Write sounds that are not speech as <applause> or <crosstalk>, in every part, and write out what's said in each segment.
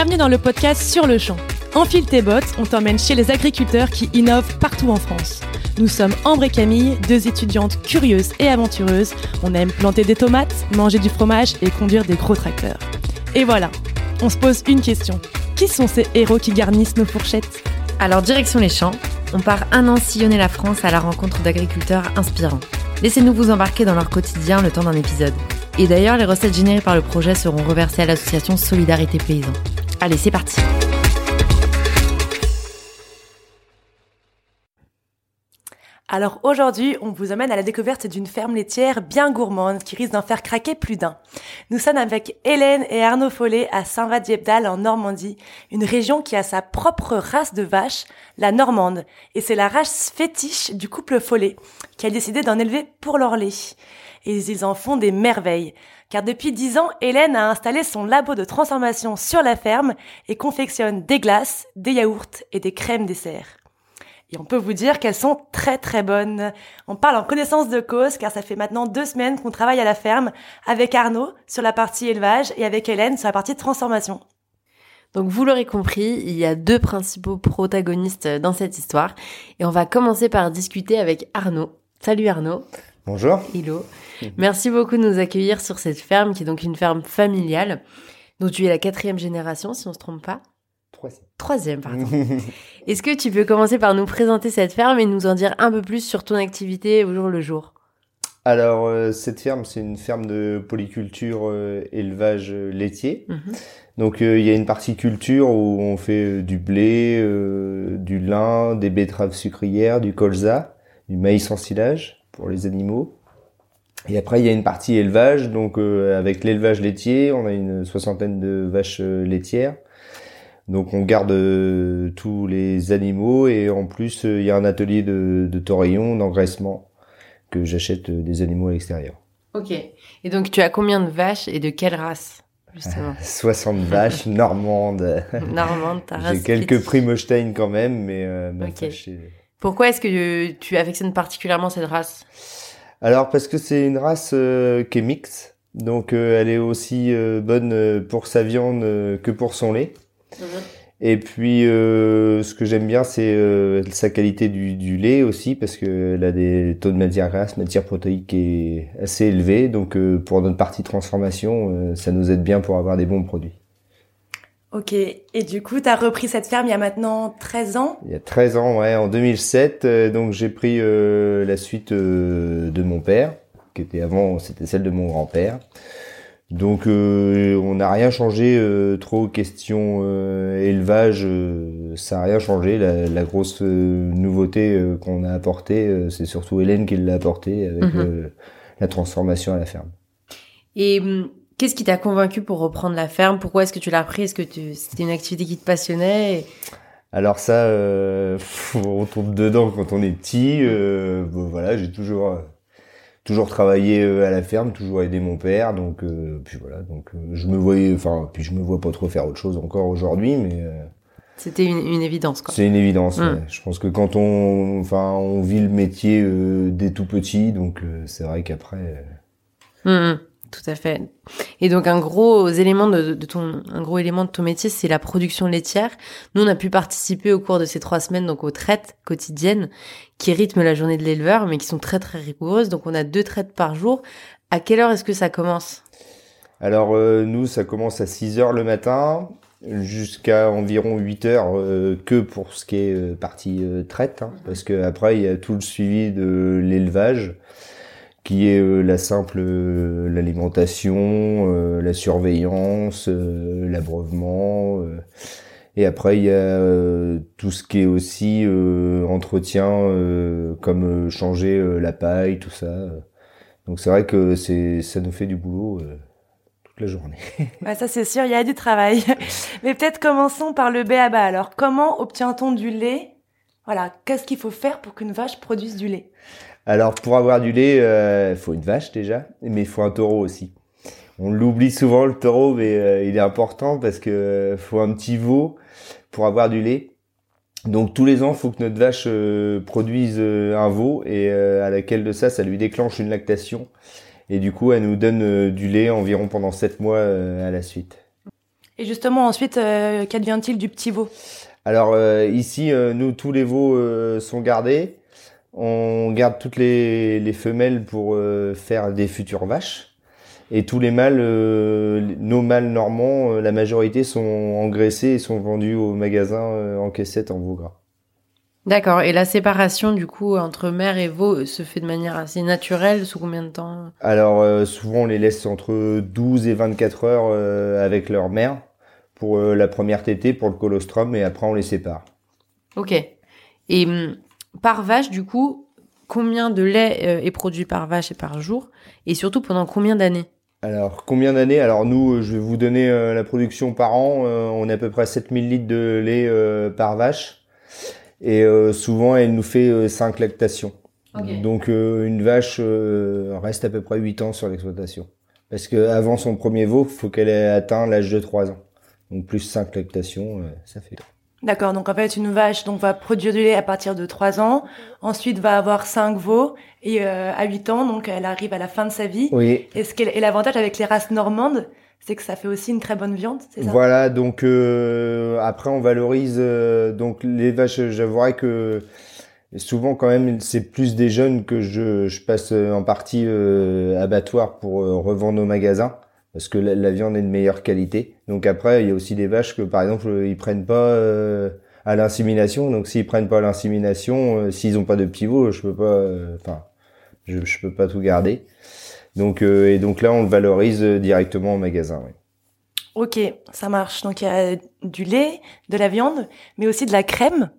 Bienvenue dans le podcast Sur le champ. Enfile tes bottes, on t'emmène chez les agriculteurs qui innovent partout en France. Nous sommes Ambre et Camille, deux étudiantes curieuses et aventureuses. On aime planter des tomates, manger du fromage et conduire des gros tracteurs. Et voilà, on se pose une question. Qui sont ces héros qui garnissent nos fourchettes? Alors direction les champs, on part un an sillonner la France à la rencontre d'agriculteurs inspirants. Laissez-nous vous embarquer dans leur quotidien le temps d'un épisode. Et d'ailleurs, les recettes générées par le projet seront reversées à l'association Solidarité Paysan. Allez, c'est parti Alors aujourd'hui, on vous emmène à la découverte d'une ferme laitière bien gourmande qui risque d'en faire craquer plus d'un. Nous sommes avec Hélène et Arnaud Follet à Saint-Va-Diepdal en Normandie, une région qui a sa propre race de vache, la normande. Et c'est la race fétiche du couple Follet qui a décidé d'en élever pour leur lait. Et ils en font des merveilles. Car depuis dix ans, Hélène a installé son labo de transformation sur la ferme et confectionne des glaces, des yaourts et des crèmes dessert. Et on peut vous dire qu'elles sont très très bonnes. On parle en connaissance de cause car ça fait maintenant deux semaines qu'on travaille à la ferme avec Arnaud sur la partie élevage et avec Hélène sur la partie transformation. Donc vous l'aurez compris, il y a deux principaux protagonistes dans cette histoire et on va commencer par discuter avec Arnaud. Salut Arnaud. Bonjour. Hello. Merci beaucoup de nous accueillir sur cette ferme qui est donc une ferme familiale. Donc tu es la quatrième génération si on se trompe pas. Troisième. Troisième, pardon. <laughs> Est-ce que tu peux commencer par nous présenter cette ferme et nous en dire un peu plus sur ton activité au jour le jour? Alors, euh, cette ferme, c'est une ferme de polyculture euh, élevage euh, laitier. Mhm. Donc, il y a une partie culture où on fait du blé, du lin, des betteraves sucrières, du colza, du maïs en silage pour les animaux. Et après, il y a une partie élevage. Donc, avec l'élevage laitier, on a une soixantaine de vaches laitières. Donc on garde euh, tous les animaux et en plus euh, il y a un atelier de, de torillon, d'engraissement que j'achète euh, des animaux à l'extérieur. Ok. Et donc tu as combien de vaches et de quelle race justement <laughs> 60 vaches <laughs> normandes. Normande, ta race. J'ai quelques Primostein quand même, mais euh, ma vache, Pourquoi est-ce que tu affectionnes particulièrement cette race? Alors parce que c'est une race euh, qui est mixte, donc euh, elle est aussi euh, bonne euh, pour sa viande euh, que pour son lait. Et puis, euh, ce que j'aime bien, c'est euh, sa qualité du, du lait aussi, parce qu'elle a des taux de matière grasse, matière protéique qui est assez élevé. Donc, euh, pour notre partie transformation, euh, ça nous aide bien pour avoir des bons produits. Ok, et du coup, tu as repris cette ferme il y a maintenant 13 ans? Il y a 13 ans, ouais, en 2007, euh, donc j'ai pris euh, la suite euh, de mon père, qui était avant, c'était celle de mon grand-père. Donc euh, on n'a rien changé euh, trop question euh, élevage, euh, ça n'a rien changé. La, la grosse euh, nouveauté euh, qu'on a apportée, euh, c'est surtout Hélène qui l'a apportée avec euh, la transformation à la ferme. Et hum, qu'est-ce qui t'a convaincu pour reprendre la ferme? Pourquoi est-ce que tu l'as repris? Est-ce que tu- c'était une activité qui te passionnait? Et- Alors ça, euh, on tombe dedans quand on est petit. Euh, bon, voilà, j'ai toujours euh, toujours travaillé à la ferme, toujours aidé mon père. Donc euh, puis voilà, donc je me voyais, enfin puis je me vois pas trop faire autre chose encore aujourd'hui, mais C'était une, une évidence, quoi. c'est une évidence. Mm. ouais. Je pense que quand on, enfin, on vit le métier dès tout petit, donc c'est vrai qu'après. hum, tout à fait. Et donc un gros élément de, ton un gros élément de ton métier, c'est la production laitière. Nous, on a pu participer au cours de ces trois semaines donc aux traites quotidiennes qui rythment la journée de l'éleveur, mais qui sont très très rigoureuses. Donc on a deux traites par jour. À quelle heure est-ce que ça commence? Alors euh, nous, ça commence à 6 heures le matin jusqu'à environ 8 heures euh, que pour ce qui est euh, partie traite, hein, parce que après il y a tout le suivi de l'élevage qui est euh, la simple euh, l'alimentation, euh, la surveillance, euh, l'abreuvement. euh, et après, il y a euh, tout ce qui est aussi entretien, comme changer la paille, tout ça. Donc c'est vrai que c'est ça nous fait du boulot toute la journée. Ouais, <laughs> ça c'est sûr, il y a du travail. <laughs> Mais peut-être commençons par le B.A.B.A. Alors, comment obtient-on du lait? Voilà, qu'est-ce qu'il faut faire pour qu'une vache produise du lait? Alors pour avoir du lait, il faut une vache déjà, mais il faut un taureau aussi. On l'oublie souvent le taureau, mais euh, il est important parce que euh, faut un petit veau pour avoir du lait. Donc tous les ans, il faut que notre vache euh, produise euh, un veau et euh, à laquelle de ça, ça lui déclenche une lactation. Et du coup, elle nous donne euh, du lait environ pendant sept mois euh, à la suite. Et justement, ensuite, euh, qu'advient-il du petit veau? Alors euh, ici, euh, nous, tous les veaux euh, sont gardés. On garde toutes les, les femelles pour euh, faire des futures vaches. Et tous les mâles, euh, nos mâles normands, euh, la majorité sont engraissés et sont vendus au magasin en caissette en veau gras. D'accord. Et la séparation, du coup, entre mère et veau se fait de manière assez naturelle Sous combien de temps? Alors souvent on les laisse entre 12 et 24 heures avec leur mère pour la première tétée, pour le colostrum, et après on les sépare. Ok. Et hum, par vache, du coup, combien de lait euh, est produit par vache et par jour Et surtout, pendant combien d'années? Alors combien d'années? Alors nous, euh, je vais vous donner euh, la production par an. Euh, on a à peu près 7000 litres de lait euh, par vache. Et euh, souvent, elle nous fait euh, 5 lactations. Donc euh, une vache euh, reste à peu près 8 ans sur l'exploitation. Parce que avant son premier veau, il faut qu'elle ait atteint l'âge de 3 ans. Donc plus 5 lactations, euh, ça fait. D'accord, donc en fait, une vache donc, va produire du lait à partir de 3 ans, ensuite va avoir 5 veaux, et euh, à 8 ans, donc elle arrive à la fin de sa vie. Oui, Et, ce qu'elle- et l'avantage avec les races normandes, c'est que ça fait aussi une très bonne viande, c'est ça? Voilà, donc euh, après on valorise euh, donc les vaches. J'avouerais que souvent quand même c'est plus des jeunes que je, je passe en partie euh, abattoir pour euh, revendre au magasin parce que la, la viande est de meilleure qualité. Donc après il y a aussi des vaches que par exemple euh, ils prennent pas euh, à l'insémination. Donc s'ils prennent pas à l'insémination, euh, s'ils ont pas de pivot, je peux pas. euh, Enfin, je, je peux pas tout garder. Donc euh, et donc là on le valorise directement au magasin. oui. Ok, ça marche. Donc il y a du lait, de la viande, mais aussi de la crème.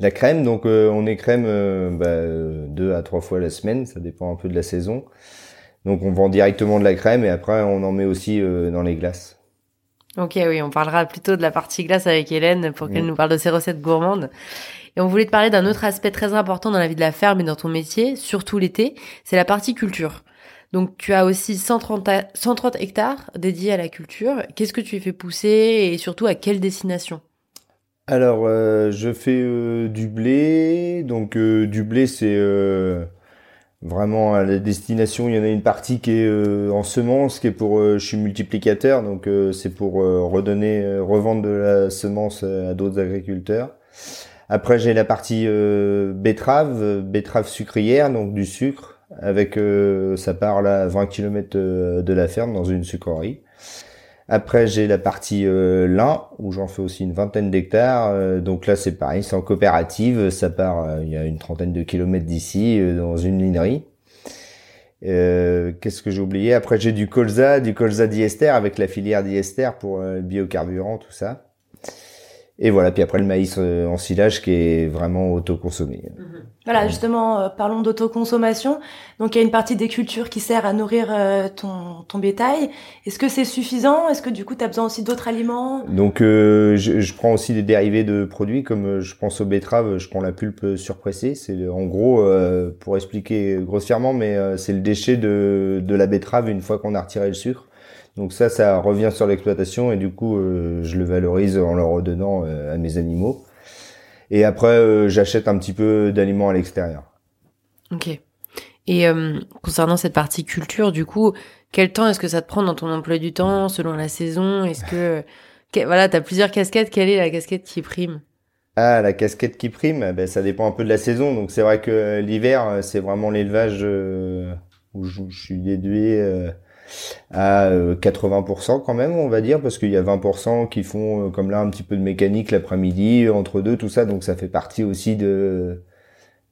La crème, donc euh, on écrème euh, bah, deux à trois fois la semaine, ça dépend un peu de la saison. Donc on vend directement de la crème et après on en met aussi euh, dans les glaces. Ok, oui, on parlera plutôt de la partie glace avec Hélène pour qu'elle Mm. nous parle de ses recettes gourmandes. Et on voulait te parler d'un autre aspect très important dans la vie de la ferme et dans ton métier, surtout l'été, c'est la partie culture. Donc tu as aussi 130, a- 130 hectares dédiés à la culture. Qu'est-ce que tu y fais pousser et surtout à quelle destination? Alors euh, je fais euh, du blé, donc euh, du blé c'est vraiment à la destination. Il y en a une partie qui est euh, en semence, qui est pour, euh, je suis multiplicateur, donc euh, c'est pour euh, redonner, revendre de la semence à d'autres agriculteurs. Après, j'ai la partie betterave, betterave sucrière, donc du sucre, avec ça part là à 20 km de la ferme dans une sucrerie. Après, j'ai la partie euh, lin où j'en fais aussi une vingtaine d'hectares. Euh, donc là, c'est pareil, c'est en coopérative. Ça part, euh, il y a une trentaine de kilomètres d'ici, euh, dans une linerie. Qu'est-ce que j'ai oublié? Après, j'ai du colza, du colza diester avec la filière diester pour biocarburant, tout ça. Et voilà, puis après le maïs euh, en silage qui est vraiment autoconsommé. Voilà, justement, euh, parlons d'autoconsommation. Donc il y a une partie des cultures qui sert à nourrir euh, ton, ton bétail. Est-ce que c'est suffisant? Est-ce que du coup tu as besoin aussi d'autres aliments? Donc euh, je, je prends aussi des dérivés de produits comme je pense aux betteraves, je prends la pulpe surpressée. C'est en gros euh, pour expliquer grossièrement, mais c'est le déchet de, de la betterave une fois qu'on a retiré le sucre. Donc ça, ça revient sur l'exploitation et du coup euh, je le valorise en le redonnant euh, à mes animaux. Et après euh, j'achète un petit peu d'aliments à l'extérieur. Ok. Et concernant cette partie culture, du coup, quel temps est-ce que ça te prend dans ton emploi du temps, selon la saison? Est-ce que, <laughs> que- voilà, t'as plusieurs casquettes. Quelle est la casquette qui prime? Ah, la casquette qui prime, eh ben, ça dépend un peu de la saison. Donc c'est vrai que l'hiver, c'est vraiment l'élevage où je, je suis déduit à euh, 80% quand même, on va dire, parce qu'il y a 20% qui font euh, comme là un petit peu de mécanique l'après-midi, entre deux, tout ça. Donc ça fait partie aussi de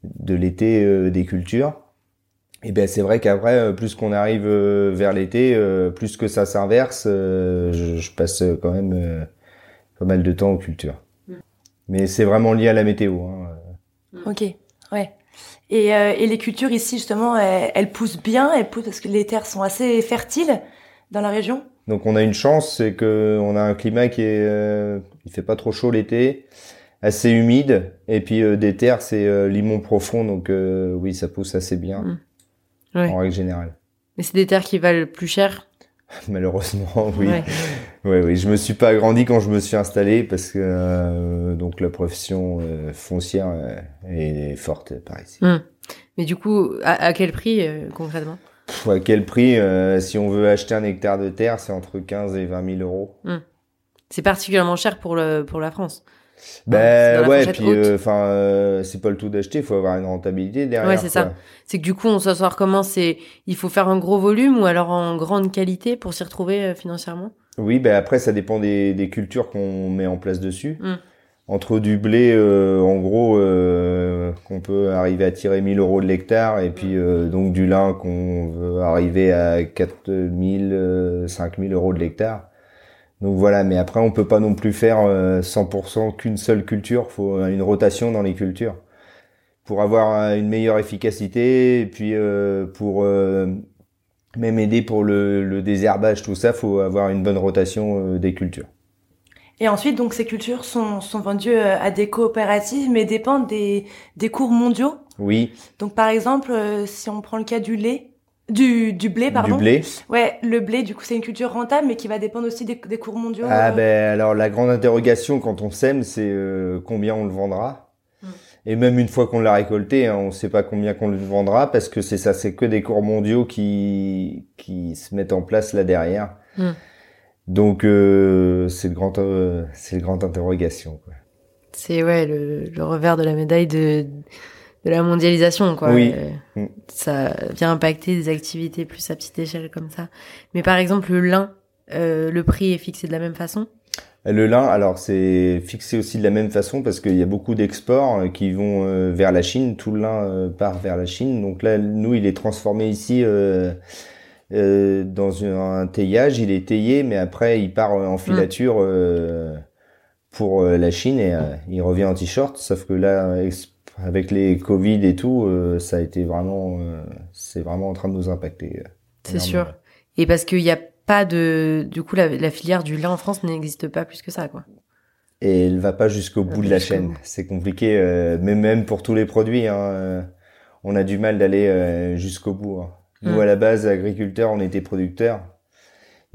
de l'été euh, des cultures. Et ben c'est vrai qu'après, euh, plus qu'on arrive euh, vers l'été, euh, plus que ça s'inverse, euh, je, je passe euh, quand même euh, pas mal de temps aux cultures. Mais c'est vraiment lié à la météo. Hein. Ok, ouais. Et, euh, et les cultures ici, justement, elles, elles poussent bien, elles poussent parce que les terres sont assez fertiles dans la région. Donc on a une chance, c'est que on a un climat qui est, euh, il fait pas trop chaud l'été, assez humide, et puis euh, des terres c'est euh, limon profond, donc euh, oui ça pousse assez bien Mm. Ouais. en règle générale. Mais c'est des terres qui valent plus cher <laughs> Malheureusement, oui. Ouais. Ouais, oui, je me suis pas agrandi quand je me suis installé parce que euh, donc la profession euh, foncière euh, est forte par ici. Mais du coup, à, à quel prix concrètement? Pff, à quel prix Si on veut acheter un hectare de terre, c'est entre 15 et 20 000 euros. C'est particulièrement cher pour le pour la France. Ben la ouais, puis haute. enfin euh, c'est pas le tout d'acheter, il faut avoir une rentabilité derrière. Ouais, c'est ça. C'est que du coup, on sort comment? C'est il faut faire un gros volume ou alors en grande qualité pour s'y retrouver euh, financièrement? Oui, ben après ça dépend des, des cultures qu'on met en place dessus. Mm. Entre du blé, euh, en gros, euh, qu'on peut arriver à tirer 1000 euros de l'hectare, et puis euh, donc du lin qu'on veut arriver à 4000, euh, 5000 euros de l'hectare. Donc voilà, mais après on peut pas non plus faire euh, 100% qu'une seule culture, faut une rotation dans les cultures pour avoir euh, une meilleure efficacité, et puis euh, pour euh, même aider pour le, le désherbage, tout ça, faut avoir une bonne rotation euh, des cultures. Et ensuite, donc, ces cultures sont, sont vendues euh, à des coopératives, mais dépendent des, des cours mondiaux? Oui, Donc, par exemple, euh, si on prend le cas du lait, du, du blé, pardon. du blé. Ouais, le blé, du coup, c'est une culture rentable, mais qui va dépendre aussi des, des cours mondiaux. Ah euh. ben alors la grande interrogation quand on sème, c'est euh, combien on le vendra. Mm. Et même une fois qu'on l'a récolté, hein, on ne sait pas combien qu'on le vendra parce que c'est ça, c'est que des cours mondiaux qui qui se mettent en place là derrière. Mm. Donc euh, c'est le grand euh, c'est le grand interrogation. Quoi. C'est ouais le, le revers de la médaille de de la mondialisation quoi. Oui. Euh, Mm. Ça vient impacter des activités plus à petite échelle comme ça. Mais par exemple le lin, euh, le prix est fixé de la même façon? Le lin, alors c'est fixé aussi de la même façon parce qu'il y a beaucoup d'exports euh, qui vont euh, vers la Chine. Tout le lin part vers la Chine. Donc là, nous, il est transformé ici euh, euh, dans un, teillage. Il est taillé, mais après, il part en filature euh, pour la Chine et il revient en t-shirt. Sauf que là, ex- avec les Covid et tout, euh, ça a été vraiment, euh, c'est vraiment en train de nous impacter. euh, C'est sûr. Et parce qu'il y a pas de du coup la, la filière du lin en France n'existe pas plus que ça quoi. et elle va pas jusqu'au Va bout de la chaîne. C'est compliqué, mais même pour tous les produits, hein, on a du mal d'aller jusqu'au bout. hein. Nous, Mm. à la base, agriculteurs, on était producteurs.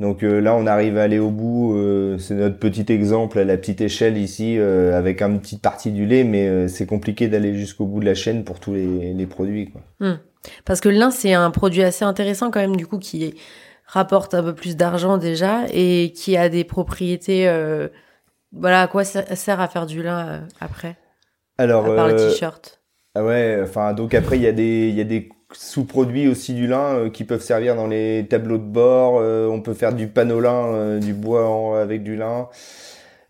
Donc euh, là, on arrive à aller au bout. euh, c'est notre petit exemple à la petite échelle ici, euh, avec une petite partie du lait, mais c'est compliqué d'aller jusqu'au bout de la chaîne pour tous les, les produits. Quoi. Parce que le lin c'est un produit assez intéressant quand même du coup qui rapporte un peu plus d'argent déjà et qui a des propriétés voilà à quoi ça sert à faire du lin après? Alors, à part le t-shirt. Ah ouais, enfin donc après il y a des il y a des sous-produits aussi du lin euh, qui peuvent servir dans les tableaux de bord. euh, on peut faire du panolin, euh, du bois en- avec du lin.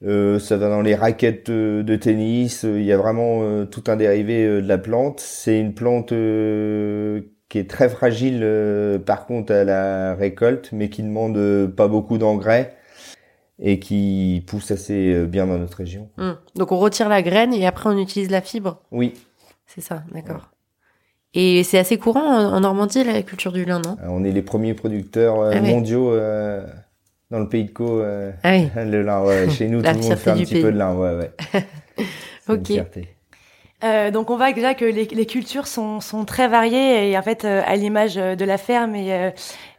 Euh, ça va dans les raquettes de tennis. Il y a vraiment tout un dérivé de la plante. C'est une plante qui est très fragile par contre à la récolte, mais qui demande euh, pas beaucoup d'engrais et qui pousse assez bien dans notre région. Hum. Donc on retire la graine et après on utilise la fibre? Oui, C'est ça, d'accord. Et c'est assez courant en, Normandie la culture du lin, non? Euh, On est les premiers producteurs euh, Ah mondiaux euh, dans le pays de Caux. euh, Ah oui. <laughs> le lin, ouais. Chez nous, <laughs> tout le monde fait un petit peu de lin, ouais, ouais. <laughs> Ok. Euh, donc on voit déjà que les, les cultures sont, sont très variées et en fait euh, à l'image euh, de la ferme et, euh,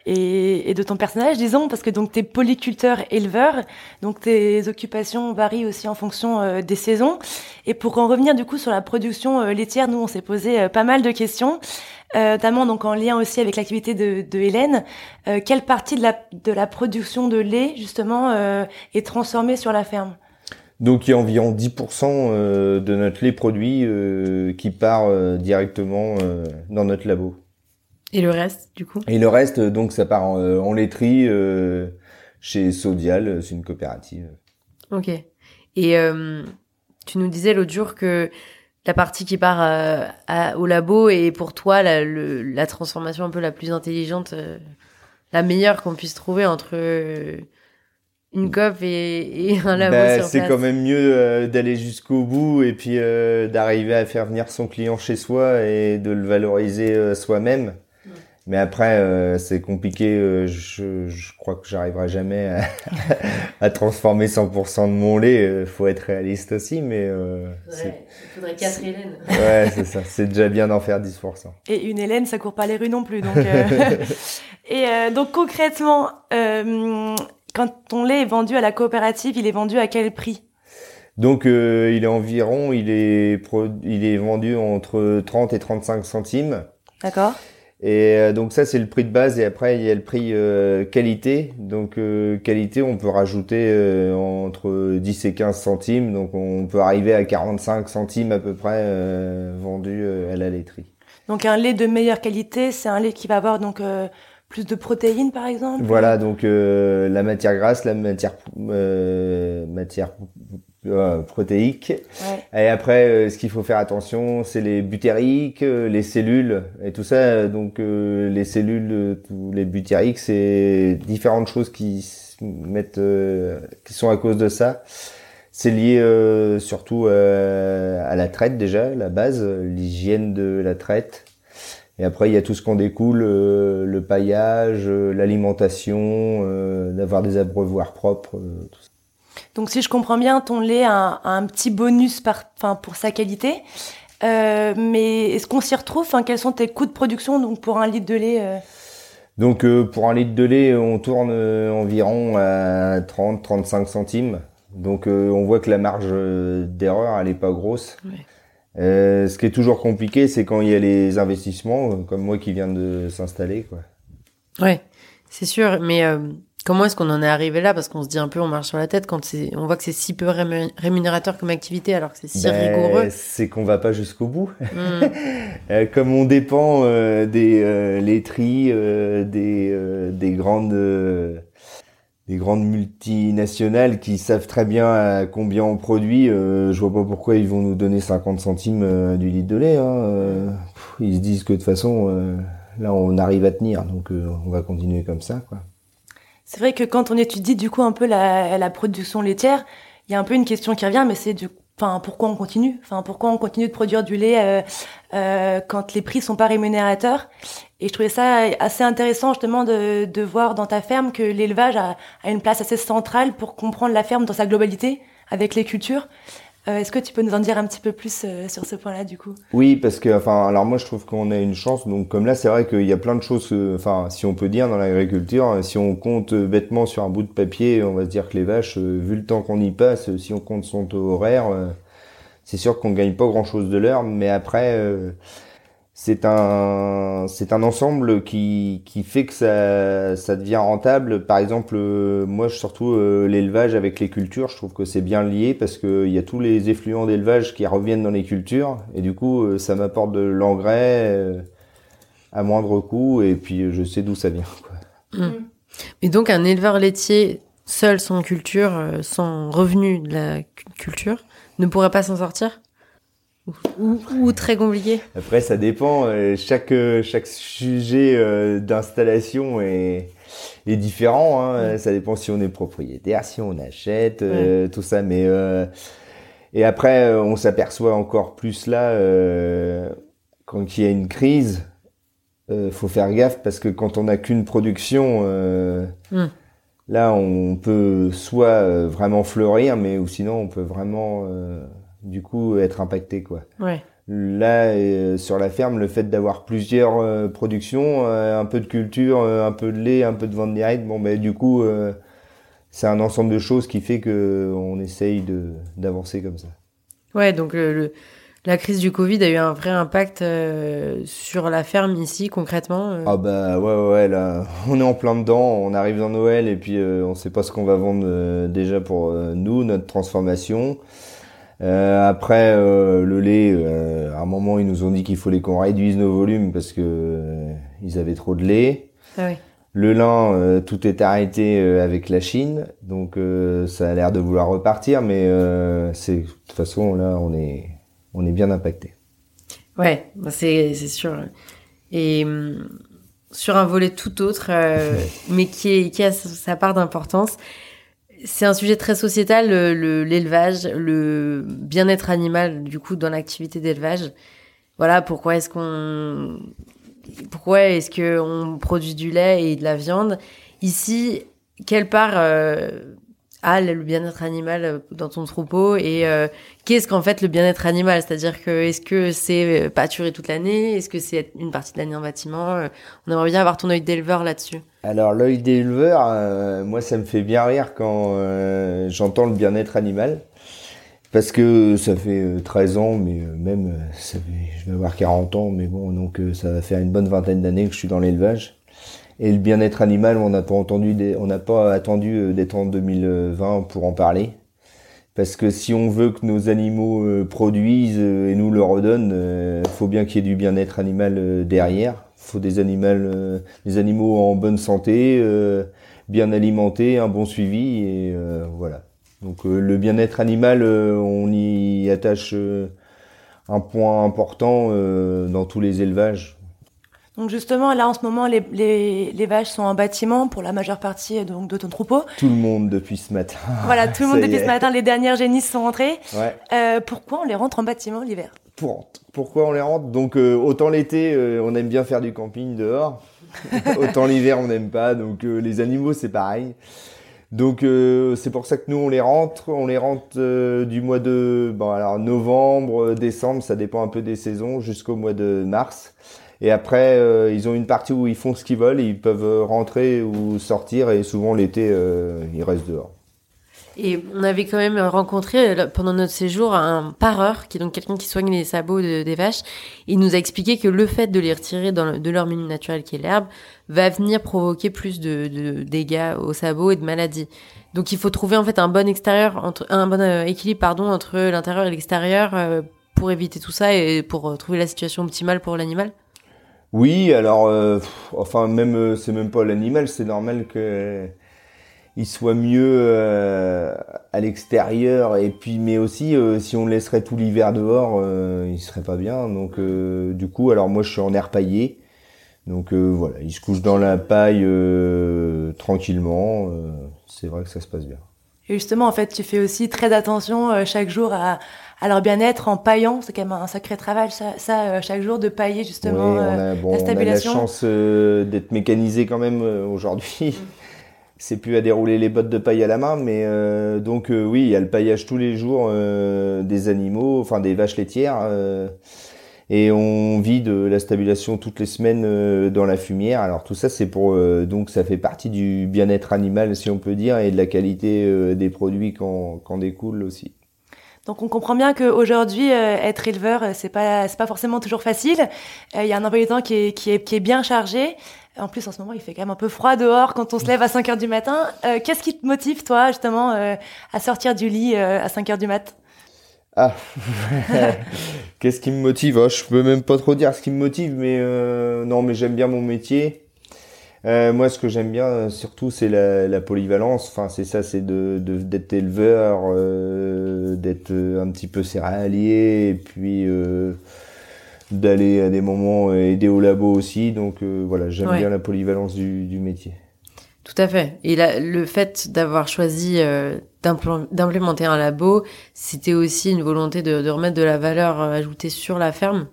et, et de ton personnage disons parce que donc t'es polyculteur éleveur donc tes occupations varient aussi en fonction euh, des saisons. Et pour en revenir du coup sur la production euh, laitière nous on s'est posé pas mal de questions notamment donc en lien aussi avec l'activité de, de Hélène. Quelle partie de la, de la production de lait justement est transformée sur la ferme? Donc, il y a environ 10% euh, de notre lait produit euh, qui part euh, directement dans notre labo. Et le reste, du coup? Et le reste, donc, ça part en, en laiterie chez Sodial, c'est une coopérative. Ok. Et euh, tu nous disais l'autre jour que la partie qui part à- au labo est pour toi la, le- la transformation un peu la plus intelligente, la meilleure qu'on puisse trouver entre une COP et, et un labo Bah, sur c'est quand même mieux euh, d'aller jusqu'au bout et puis euh, d'arriver à faire venir son client chez soi et de le valoriser euh, soi-même. Mais après, euh, c'est compliqué. euh, je, je crois que j'arriverai jamais à, <laughs> à transformer 100% de mon lait. euh, faut être réaliste aussi, mais euh, Ouais, il faudrait quatre Hélène. ouais, c'est ça. C'est déjà bien d'en faire 10%. Et une Hélène, ça court pas les rues non plus. Donc, euh, <laughs> et euh, donc concrètement, euh, quand ton lait est vendu à la coopérative, il est vendu à quel prix? Donc, euh, il est environ, il est, il est vendu entre 30 et 35 centimes. D'accord Et euh, donc ça c'est le prix de base et après il y a le prix euh, qualité. Donc qualité on peut rajouter entre 10 et 15 centimes. Donc on peut arriver à 45 centimes à peu près vendu à la laiterie. Donc un lait de meilleure qualité, c'est un lait qui va avoir donc plus de protéines par exemple. Voilà donc la matière grasse, la matière matière euh, protéiques. Et après, euh, ce qu'il faut faire attention, c'est les butériques, euh, les cellules et tout ça. Donc les cellules, les butériques, c'est différentes choses qui mettent, qui sont à cause de ça. C'est lié surtout à la traite déjà, la base, l'hygiène de la traite. Et après, il y a tout ce qu'on découle, le paillage, l'alimentation, d'avoir des abreuvoirs propres, tout ça. Donc si je comprends bien, ton lait a un, petit bonus par, pour sa qualité. Euh, mais est-ce qu'on s'y retrouve? Quels sont tes coûts de production donc, pour un litre de lait euh? Donc euh, pour un litre de lait, on tourne environ à 30-35 centimes. Donc on voit que la marge d'erreur, elle est pas grosse. Ce qui est toujours compliqué, c'est quand il y a les investissements, comme moi qui viens de s'installer. quoi. Ouais, c'est sûr. Mais Comment est-ce qu'on en est arrivé là? Parce qu'on se dit un peu, on marche sur la tête quand c'est, on voit que c'est si peu rémunérateur comme activité alors que c'est si ben, rigoureux. C'est qu'on va pas jusqu'au bout. Hmm. <laughs> Euh, comme on dépend euh, des euh, laiteries, euh, des, des grandes, des grandes multinationales qui savent très bien à combien on produit, je vois pas pourquoi ils vont nous donner 50 centimes du litre de lait. Hein. ils se disent que de toute façon, là, on arrive à tenir, donc on va continuer comme ça, quoi. C'est vrai que quand on étudie du coup un peu la, la production laitière, il y a un peu une question qui revient, mais c'est du Enfin, pourquoi on continue? Enfin, pourquoi on continue de produire du lait euh, euh, quand les prix sont pas rémunérateurs? Et je trouvais ça assez intéressant justement de, de voir dans ta ferme que l'élevage a, a, une place assez centrale pour comprendre la ferme dans sa globalité avec les cultures. Euh, est-ce que tu peux nous en dire un petit peu plus euh, sur ce point-là, du coup? Oui, parce que, enfin, alors moi je trouve qu'on a une chance. Donc, comme là, c'est vrai qu'il y a plein de choses, euh, enfin, si on peut dire dans l'agriculture, si on compte bêtement sur un bout de papier, on va se dire que les vaches, vu le temps qu'on y passe, si on compte son taux horaire, c'est sûr qu'on gagne pas grand-chose de l'heure, mais après c'est un c'est un ensemble qui qui fait que ça ça devient rentable par exemple euh, moi surtout euh, l'élevage avec les cultures je trouve que c'est bien lié parce que il y a tous les effluents d'élevage qui reviennent dans les cultures et du coup euh, ça m'apporte de l'engrais à moindre coût et puis je sais d'où ça vient. Mmh. Mais donc un éleveur laitier seul sans culture sans revenu de la culture ne pourrait pas s'en sortir? Ou, très compliqué Après, ça dépend. Euh, chaque, euh, chaque sujet euh, d'installation est, est différent. Hein. Ça dépend si on est propriétaire, si on achète, tout ça. Mais et après, on s'aperçoit encore plus là quand il y a une crise. faut faire gaffe parce que quand on n'a qu'une production, là, on peut soit vraiment fleurir, mais ou sinon, on peut vraiment du coup être impacté quoi. Ouais. Là euh, sur la ferme, le fait d'avoir plusieurs euh, productions, euh, un peu de culture, un peu de lait, un peu de vente directe, bon ben du coup c'est un ensemble de choses qui fait que on essaye de d'avancer comme ça. Ouais, donc le, la crise du Covid a eu un vrai impact sur la ferme ici concrètement. Ah bah ouais ouais là, <laughs> on est en plein dedans, on arrive dans Noël et puis on sait pas ce qu'on va vendre déjà pour nous, notre transformation. Euh, après euh, le lait, euh, à un moment ils nous ont dit qu'il fallait qu'on réduise nos volumes parce que ils avaient trop de lait. Ah oui. Le lin, tout est arrêté avec la Chine, donc ça a l'air de vouloir repartir, mais c'est de toute façon là on est on est bien impacté. Ouais, bah, c'est c'est sûr. Et hum, sur un volet tout autre, <laughs> mais qui est qui a sa part d'importance, c'est un sujet très sociétal, l'élevage, le, bien-être animal, du coup, dans l'activité d'élevage. Voilà, pourquoi est-ce qu'on, pourquoi est-ce qu'on produit du lait et de la viande? Ici, quelle part euh, a le bien-être animal euh, dans ton troupeau et euh, qu'est-ce qu'en fait le bien-être animal? C'est-à-dire que est-ce que c'est pâturer toute l'année? Est-ce que c'est une partie de l'année en bâtiment? On aimerait bien avoir ton œil d'éleveur là-dessus. Alors l'œil d'éleveur, moi ça me fait bien rire quand j'entends le bien-être animal parce que ça fait 13 ans, mais même, ça fait, je vais avoir 40 ans, mais bon, donc ça va faire une bonne vingtaine d'années que je suis dans l'élevage. Et le bien-être animal, on n'a pas entendu, on n'a pas attendu d'être en 2020 pour en parler. Parce que si on veut que nos animaux produisent et nous le redonnent, il faut bien qu'il y ait du bien-être animal derrière. Il faut des, animaux, des animaux en bonne santé, bien alimentés, un bon suivi, et voilà. Donc euh, le bien-être animal, euh, on y attache euh, un point important dans tous les élevages. Donc justement, là en ce moment, les, les, les, vaches sont en bâtiment pour la majeure partie donc, de ton troupeau. Tout le monde depuis ce matin. <laughs> Voilà, tout le monde depuis ce matin. Les dernières génisses sont rentrées. Ouais. Euh, pourquoi on les rentre en bâtiment l'hiver? Pour, Pourquoi on les rentre? Donc autant l'été, on aime bien faire du camping dehors. <laughs> autant l'hiver, on n'aime pas. Donc les animaux, c'est pareil. Donc euh, c'est pour ça que nous on les rentre, on les rentre euh, du mois de bon alors novembre, euh, décembre, ça dépend un peu des saisons, jusqu'au mois de mars. Et après ils ont une partie où ils font ce qu'ils veulent, ils peuvent rentrer ou sortir et souvent l'été ils restent dehors. Et on avait quand même rencontré pendant notre séjour un pareur, qui est donc quelqu'un qui soigne les sabots des vaches. Il nous a expliqué que le fait de les retirer de leur milieu naturel qui est l'herbe va venir provoquer plus de, dégâts aux sabots et de maladies. Donc il faut trouver en fait un bon extérieur, entre, un bon euh, équilibre pardon entre l'intérieur et l'extérieur euh, pour éviter tout ça et pour euh, trouver la situation optimale pour l'animal. Oui, alors enfin même c'est même pas l'animal, c'est normal que il soit mieux euh, à l'extérieur. Et puis mais aussi euh, si on le laisserait tout l'hiver dehors euh, il serait pas bien. Donc du coup alors moi je suis en air paillé. Donc voilà il se couche dans la paille tranquillement. C'est vrai que ça se passe bien. Et justement en fait tu fais aussi très attention chaque jour à, à leur bien-être en paillant c'est quand même un sacré travail ça, ça chaque jour de pailler justement oui, on a, bon, la stabulation on a la chance d'être mécanisé quand même aujourd'hui mm <laughs> c'est plus à dérouler les bottes de paille à la main, mais euh, donc euh, oui, il y a le paillage tous les jours euh, des animaux, enfin des vaches laitières, et on vide la stabulation toutes les semaines dans la fumière. Alors tout ça, c'est pour donc ça fait partie du bien-être animal, si on peut dire, et de la qualité des produits qu'en découle aussi. Donc on comprend bien qu'aujourd'hui être éleveur c'est pas c'est pas forcément toujours facile. Il y a un emploi du temps qui est qui est qui est bien chargé. En plus, en ce moment, il fait quand même un peu froid dehors quand on se lève à 5 heures du matin. Euh, qu'est-ce qui te motive, toi, justement, euh, à sortir du lit euh, à 5 heures du mat? Ah, <laughs> qu'est-ce qui me motive? Oh, Je peux même pas trop dire ce qui me motive, mais non, mais j'aime bien mon métier. Moi, ce que j'aime bien, surtout, c'est la, la, polyvalence. Enfin, c'est ça, c'est de d'être éleveur, d'être un petit peu céréalier, et puis d'aller à des moments euh, aider au labo aussi. Donc euh, voilà, j'aime bien la polyvalence du, du, métier. Tout à fait. Et le fait d'avoir choisi euh, d'implémenter un labo, c'était aussi une volonté de, de, remettre de la valeur ajoutée sur la ferme?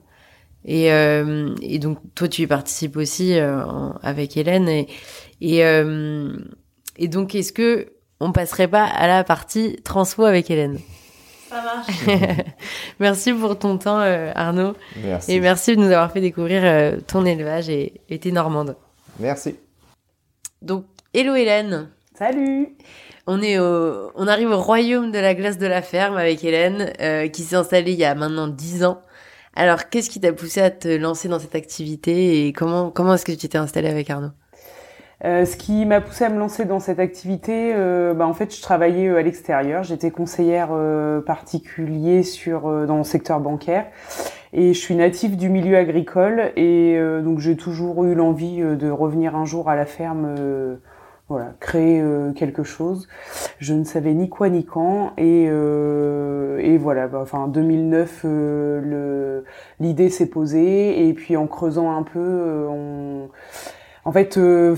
Et, et donc toi, tu y participes aussi avec Hélène. Et, et, et donc, est-ce que on passerait pas à la partie transfo avec Hélène? Ça marche. <laughs> merci pour ton temps, euh, Arnaud. Merci. Et merci de nous avoir fait découvrir euh, ton élevage et, tes normandes. Merci. Donc, hello Hélène. Salut. On est au, on arrive au royaume de la glace de la ferme avec Hélène, euh, qui s'est installée il y a maintenant 10 ans. Alors, qu'est-ce qui t'a poussé à te lancer dans cette activité et comment, comment est-ce que tu t'es installée avec Arnaud? Euh, ce qui m'a poussé à me lancer dans cette activité, euh, bah, en fait, je travaillais euh, à l'extérieur. J'étais conseillère particulier sur dans le secteur bancaire et je suis native du milieu agricole et donc j'ai toujours eu l'envie de revenir un jour à la ferme. Voilà, créer quelque chose. Je ne savais ni quoi ni quand et, et voilà. Bah, enfin, 2009, l'idée s'est posée et puis en creusant un peu, on en fait, euh,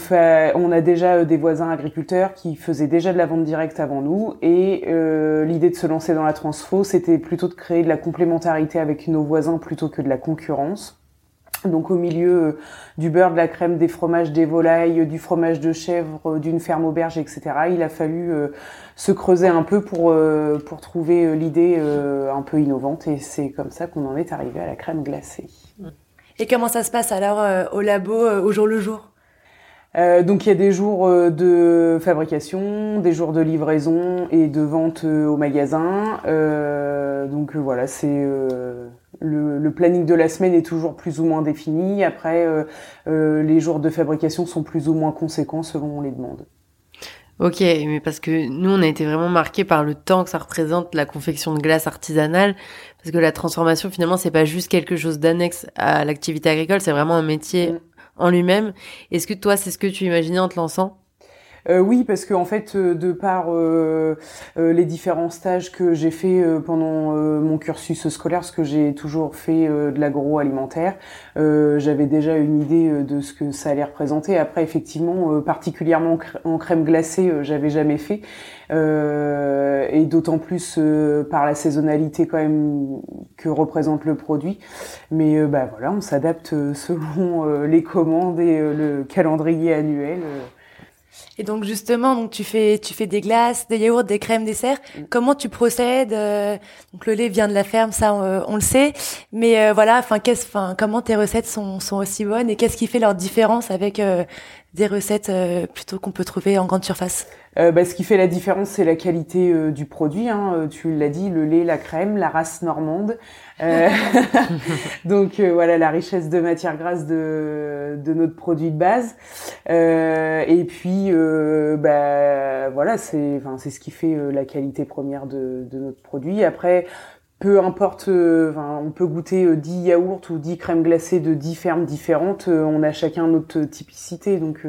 on a déjà euh, des voisins agriculteurs qui faisaient déjà de la vente directe avant nous, et euh, l'idée de se lancer dans la transfo, c'était plutôt de créer de la complémentarité avec nos voisins plutôt que de la concurrence. Donc au milieu du beurre, de la crème, des fromages, des volailles, du fromage de chèvre, d'une ferme auberge, etc. Il a fallu se creuser un peu pour pour trouver l'idée un peu innovante, et c'est comme ça qu'on en est arrivé à la crème glacée. Et comment ça se passe alors au labo au jour le jour? Euh, donc il y a des jours euh, de fabrication, des jours de livraison et de vente euh, au magasin. donc voilà, c'est le, le, planning de la semaine est toujours plus ou moins défini. Après, les jours de fabrication sont plus ou moins conséquents selon les demandes. Ok, mais parce que nous, on a été vraiment marqués par le temps que ça représente la confection de glace artisanale, parce que la transformation, finalement, c'est pas juste quelque chose d'annexe à l'activité agricole, c'est vraiment un métier mm en lui-même. Est-ce que toi, c'est ce que tu imaginais en te lançant? Euh, oui, parce que en fait, euh, de par euh, les différents stages que j'ai fait pendant mon cursus scolaire, parce que j'ai toujours fait de l'agroalimentaire, j'avais déjà une idée de ce que ça allait représenter. Après, effectivement, particulièrement en crème glacée, j'avais jamais fait. Euh, et d'autant plus euh, par la saisonnalité quand même que représente le produit. Mais euh, bah voilà, on s'adapte <laughs> selon les commandes et le calendrier annuel. Et donc justement, donc tu fais tu fais des glaces, des yaourts, des crèmes desserts. Mm. Comment tu procèdes Donc le lait vient de la ferme, ça on, le sait. Mais voilà, enfin qu'est-ce, enfin comment tes recettes sont sont aussi bonnes et qu'est-ce qui fait leur différence avec des recettes plutôt qu'on peut trouver en grande surface euh, bah, ce qui fait la différence, c'est la qualité euh, du produit. Hein. Euh, tu l'as dit, le lait, la crème, la race normande. <laughs> <laughs> donc voilà la richesse de matière grasse de, de notre produit de base. et puis bah, voilà, c'est enfin c'est ce qui fait la qualité première de, de notre produit. Après, peu importe, enfin, on peut goûter 10 yaourts ou 10 crèmes glacées de 10 fermes différentes. on a chacun notre typicité, donc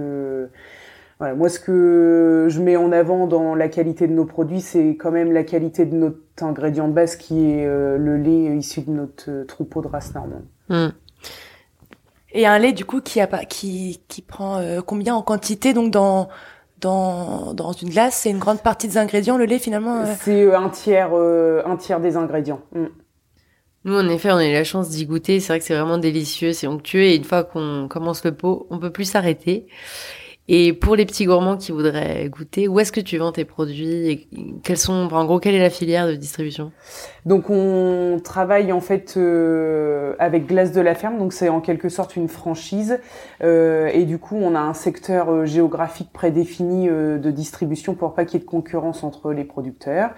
moi, ce que je mets en avant dans la qualité de nos produits, c'est quand même la qualité de notre ingrédient de base, qui est euh, le lait issu de notre euh, troupeau de race normande. Hmm. Et un lait, du coup, qui, a pas, qui, qui prend euh, combien en quantité donc dans dans, dans une glace C'est une grande partie des ingrédients, le lait finalement C'est un tiers un tiers des ingrédients. Hmm. Nous, en effet, on a eu la chance d'y goûter. C'est vrai que c'est vraiment délicieux, c'est onctueux. Et une fois qu'on commence le pot, on peut plus s'arrêter. Et pour les petits gourmands qui voudraient goûter, où est-ce que tu vends tes produits et quels sont, en gros, quelle est la filière de distribution? Donc on travaille en fait euh, avec Glace de la Ferme, donc c'est en quelque sorte une franchise. Euh, et du coup, on a un secteur euh, géographique prédéfini euh, de distribution pour pas qu'il y ait de concurrence entre les producteurs.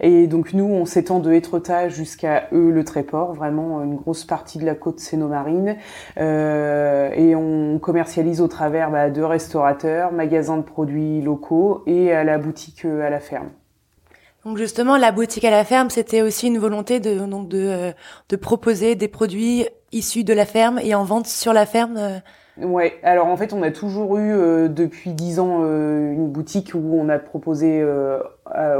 Et donc nous, on s'étend de Étretat jusqu'à eux le Tréport, vraiment une grosse partie de la côte sénomarine. et on commercialise au travers bah, de restaurants magasins de produits locaux et à la boutique euh, à la ferme. Donc justement, la boutique à la ferme, c'était aussi une volonté de donc de, euh, de proposer des produits issus de la ferme et en vente sur la ferme. Euh. Ouais, alors en fait, on a toujours eu depuis dix ans une boutique où on a proposé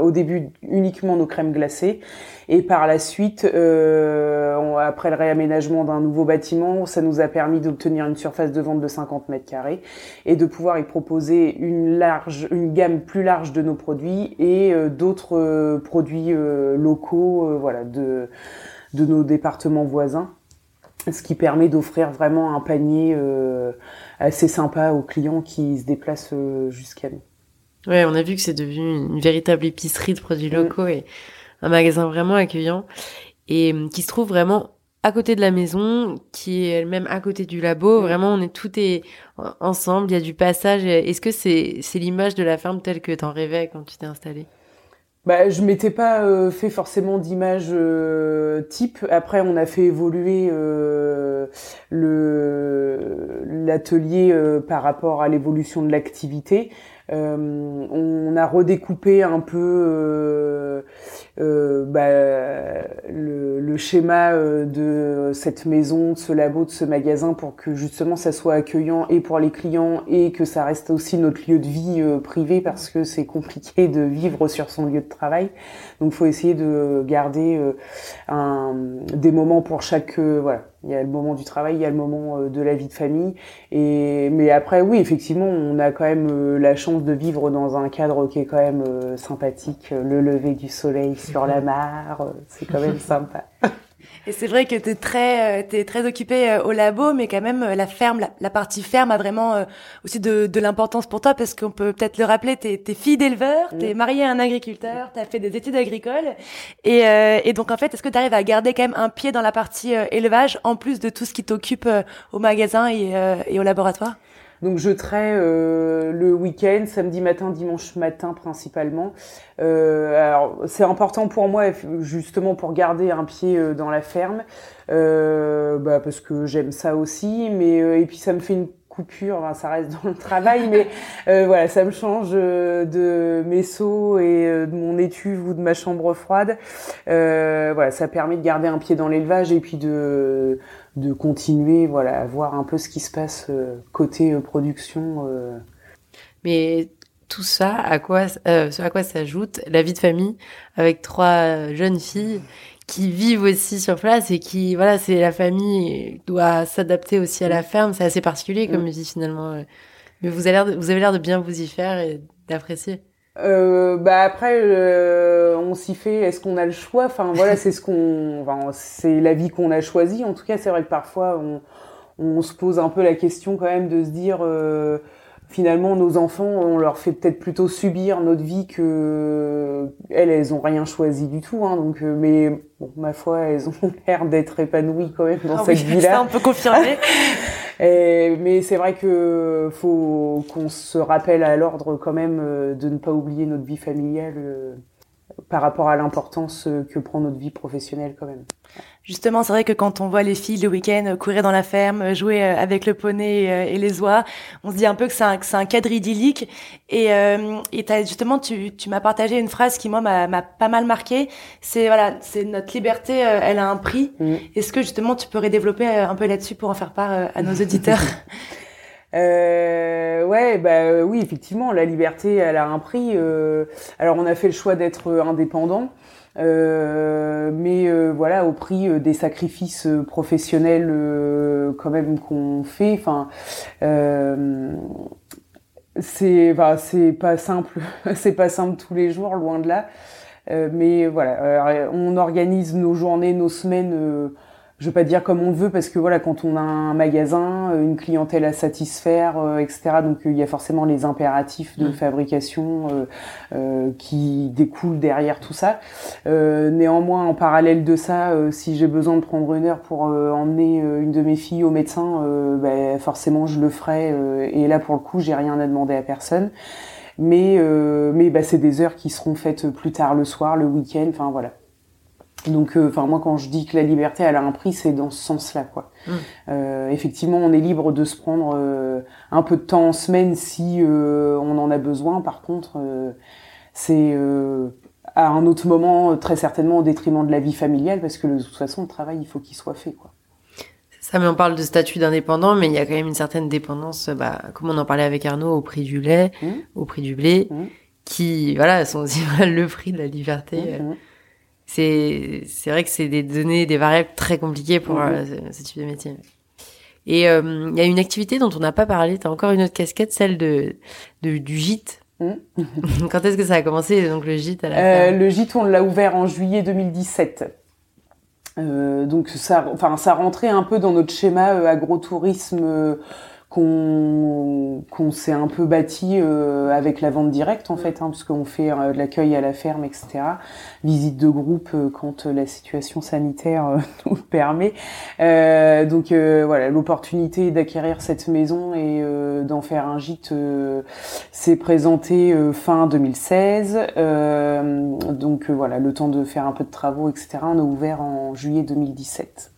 au début uniquement nos crèmes glacées et par la suite, euh, après le réaménagement d'un nouveau bâtiment, ça nous a permis d'obtenir une surface de vente de 50 mètres carrés et de pouvoir y proposer une large, gamme plus large de nos produits et euh, d'autres euh, produits euh, locaux, voilà, de de nos départements voisins ce qui permet d'offrir vraiment un panier assez sympa aux clients qui se déplacent jusqu'à nous. Ouais, on a vu que c'est devenu une véritable épicerie de produits mm. locaux et un magasin vraiment accueillant et euh, qui se trouve vraiment à côté de la maison, qui est elle-même à côté du labo. Vraiment, on est tout est ensemble. Il y a du passage. Est-ce que c'est c'est l'image de la ferme telle que t'en rêvais quand tu t'es installé bah, je m'étais pas euh, fait forcément d'image euh, type. Après, on a fait évoluer euh, le l'atelier par rapport à l'évolution de l'activité. On a redécoupé un peu euh, bah, le, le, schéma euh, de cette maison, de ce labo, de ce magasin pour que justement ça soit accueillant et pour les clients et que ça reste aussi notre lieu de vie euh, privé parce que c'est compliqué de vivre sur son lieu de travail. Donc faut essayer de garder un, des moments pour chaque voilà il y a le moment du travail, il y a le moment euh, de la vie de famille. Et mais après, oui, effectivement, on a quand même euh, la chance de vivre dans un cadre qui est quand même euh, sympathique. Le lever du soleil sur la mare, c'est quand même <laughs> sympa. Et c'est vrai que tu es très, euh, très occupé euh, au labo, mais quand même, euh, la ferme, la, partie ferme a vraiment aussi de, de l'importance pour toi, parce qu'on peut peut-être le rappeler, tu es, fille d'éleveur, tu es mariée à un agriculteur, tu as fait des études agricoles. Et, et donc, en fait, est-ce que tu arrives à garder quand même un pied dans la partie élevage, en plus de tout ce qui t'occupe au magasin et, et au laboratoire? Donc je trais euh, le week-end, samedi matin, dimanche matin principalement. Euh, alors c'est important pour moi justement pour garder un pied euh, dans la ferme, bah, parce que j'aime ça aussi. Mais et puis ça me fait une coupure, enfin, ça reste <laughs> dans le travail, mais voilà, ça me change de mes seaux et de mon étuve ou de ma chambre froide. voilà, ça permet de garder un pied dans l'élevage et puis de de continuer voilà à voir un peu ce qui se passe euh, côté euh, production euh. mais tout ça à quoi euh, à quoi s'ajoute la vie de famille avec trois jeunes filles qui vivent aussi sur place et qui voilà c'est la famille doit s'adapter aussi à la ferme. C'est assez particulier comme musique finalement mais vous avez l'air vous avez l'air de bien vous y faire et d'apprécier euh, bah après, euh, on s'y fait. Est-ce qu'on a le choix? Enfin voilà, <laughs> c'est ce qu'on, enfin, c'est la vie qu'on a choisie. En tout cas, c'est vrai que parfois on, on, se pose un peu la question quand même de se dire euh, finalement nos enfants, on leur fait peut-être plutôt subir notre vie que elles, elles ont rien choisi du tout. Hein, donc, euh, mais bon, ma foi, elles ont <laughs> l'air d'être épanouies quand même dans ah cette <laughs> vie-là. Ça, on peut confirmer. Mais c'est vrai que faut qu'on se rappelle à l'ordre quand même euh, de ne pas oublier notre vie familiale euh, par rapport à l'importance euh, que prend notre vie professionnelle quand même. Justement, c'est vrai que quand on voit les filles le week-end courir dans la ferme, jouer avec le poney et les oies, on se dit un peu que c'est un, un, cadre idyllique. Et, euh, et as, justement, tu, tu m'as partagé une phrase qui moi m'a pas mal marqué. C'est voilà, c'est notre liberté, elle a un prix. Mm. Est-ce que justement tu pourrais développer un peu là-dessus pour en faire part à nos auditeurs? <laughs> <laughs> Euh, ouais, bah euh, oui, effectivement, la liberté, elle a un prix. Euh, alors, on a fait le choix d'être indépendant, euh, mais euh, voilà, au prix des sacrifices professionnels quand même qu'on fait. Enfin, c'est, c'est pas simple, <laughs> c'est pas simple tous les jours, loin de là. mais voilà, on organise nos journées, nos semaines je veux pas dire comme on le veut parce que voilà quand on a un magasin euh, une clientèle à satisfaire euh, etc donc il y a forcément les impératifs de mm. fabrication euh, qui découlent derrière tout ça. Néanmoins en parallèle de ça si j'ai besoin de prendre une heure pour emmener une de mes filles au médecin ben, forcément je le ferai et là pour le coup j'ai rien à demander à personne. Mais mais bah, c'est des heures qui seront faites plus tard le soir le week-end enfin voilà donc, euh, enfin moi, quand je dis que la liberté elle a un prix, c'est dans ce sens-là, quoi. Mmh. Euh, effectivement, on est libre de se prendre euh, un peu de temps en semaine si on en a besoin. Par contre, c'est à un autre moment, très certainement au détriment de la vie familiale, parce que de toute façon, le travail, il faut qu'il soit fait, quoi. Ça, mais on parle de statut d'indépendant, mais il y a quand même une certaine dépendance, bah, comme on en parlait avec Arnaud, au prix du lait, mmh. au prix du blé, mmh. qui, voilà, sont aussi <laughs> le prix de la liberté c'est c'est vrai que c'est des données, des variables très compliquées pour mhm. euh, ce type de métier. Et euh, il y a une activité dont on n'a pas parlé. T'as encore une autre casquette, celle de, de du gîte. Mhm. <laughs> Quand est-ce que ça a commencé donc le gîte à la euh, Le gîte, on l'a ouvert en juillet 2017. Euh, donc ça, enfin ça rentrait un peu dans notre schéma agrotourisme qu'on s'est un peu bâti euh, avec la vente directe en fait, hein, parce qu'on fait euh, de l'accueil à la ferme, etc. Visite de groupe euh, quand la situation sanitaire <laughs> nous le permet. donc voilà, l'opportunité d'acquérir cette maison et d'en faire un gîte s'est présentée fin 2016. donc voilà, le temps de faire un peu de travaux, etc. On a ouvert en juillet 2017.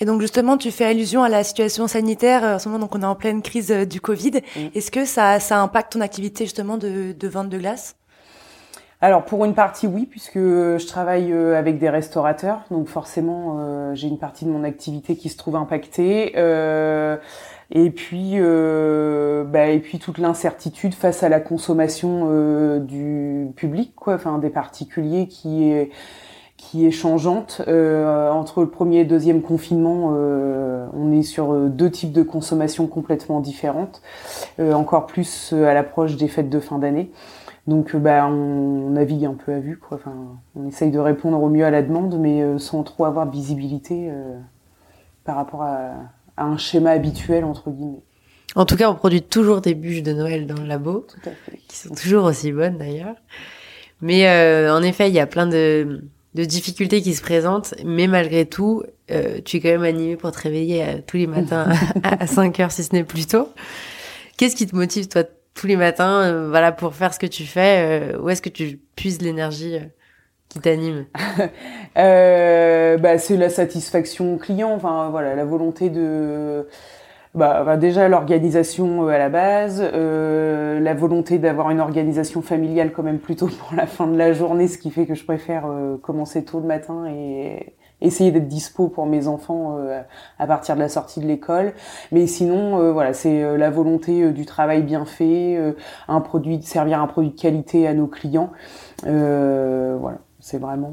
Et donc justement, tu fais allusion à la situation sanitaire. Euh, en ce moment, donc on est en pleine crise euh, du Covid. Mm. Est-ce que ça, ça impacte ton activité justement de, de vente de glace? Alors pour une partie oui, puisque je travaille euh, avec des restaurateurs, donc forcément j'ai une partie de mon activité qui se trouve impactée. Euh, et puis, euh, bah, et puis toute l'incertitude face à la consommation du public, quoi, enfin des particuliers qui est qui est changeante. Euh, entre le premier et le deuxième confinement, euh, on est sur euh, deux types de consommation complètement différentes, euh, encore plus euh, à l'approche des fêtes de fin d'année. Donc bah, on, navigue un peu à vue, quoi. Enfin, on essaye de répondre au mieux à la demande, mais sans trop avoir de visibilité par rapport à, à, un schéma habituel, entre guillemets. En tout cas, on produit toujours des bûches de Noël dans le labo, qui sont toujours aussi bonnes d'ailleurs. Mais en effet, il y a plein de de difficultés qui se présentent, mais malgré tout, euh, tu es quand même animé pour te réveiller euh, tous les matins <laughs> à, 5 heures, si ce n'est plus tôt. Qu'est-ce qui te motive, toi, tous les matins, euh, voilà, pour faire ce que tu fais Où est-ce que tu puises l'énergie qui t'anime? Bah, C'est la satisfaction client, enfin, voilà, la volonté de bah, bah, déjà l'organisation euh, à la base, euh, la volonté d'avoir une organisation familiale quand même plutôt <laughs> pour la fin de la journée, ce qui fait que je préfère euh, commencer tôt le matin et essayer d'être dispo pour mes enfants à partir de la sortie de l'école. Mais sinon, voilà, c'est la volonté du travail bien fait, un produit, servir un produit de qualité à nos clients. voilà, c'est vraiment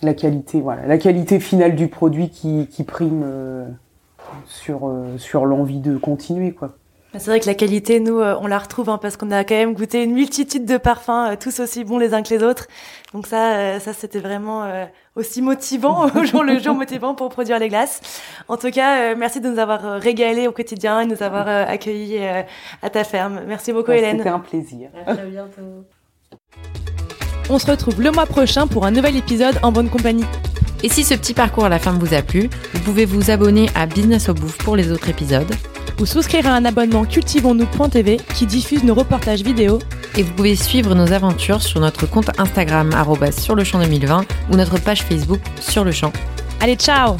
la qualité, voilà, la qualité finale du produit qui, qui prime sur, euh, sur l'envie de continuer, quoi. C'est vrai que la qualité, nous, euh, on la retrouve hein, parce qu'on a quand même goûté une multitude de parfums, euh, tous aussi bons les uns que les autres. Donc ça, ça c'était vraiment aussi motivant <laughs> au jour le jour motivant pour produire les glaces. En tout cas, merci de nous avoir régalé au quotidien et de nous avoir accueillis à ta ferme. Merci beaucoup, bah, Hélène. C'était un plaisir. À très bientôt. On se retrouve le mois prochain pour un nouvel épisode en bonne compagnie. Et si ce petit parcours à la ferme vous a plu, vous pouvez vous abonner à Business au Bouffe pour les autres épisodes. Ou souscrire à un abonnement cultivons-nous.tv qui diffuse nos reportages vidéo. Et vous pouvez suivre nos aventures sur notre compte Instagram sur le champ 2020 ou notre page Facebook sur le champ. Allez, ciao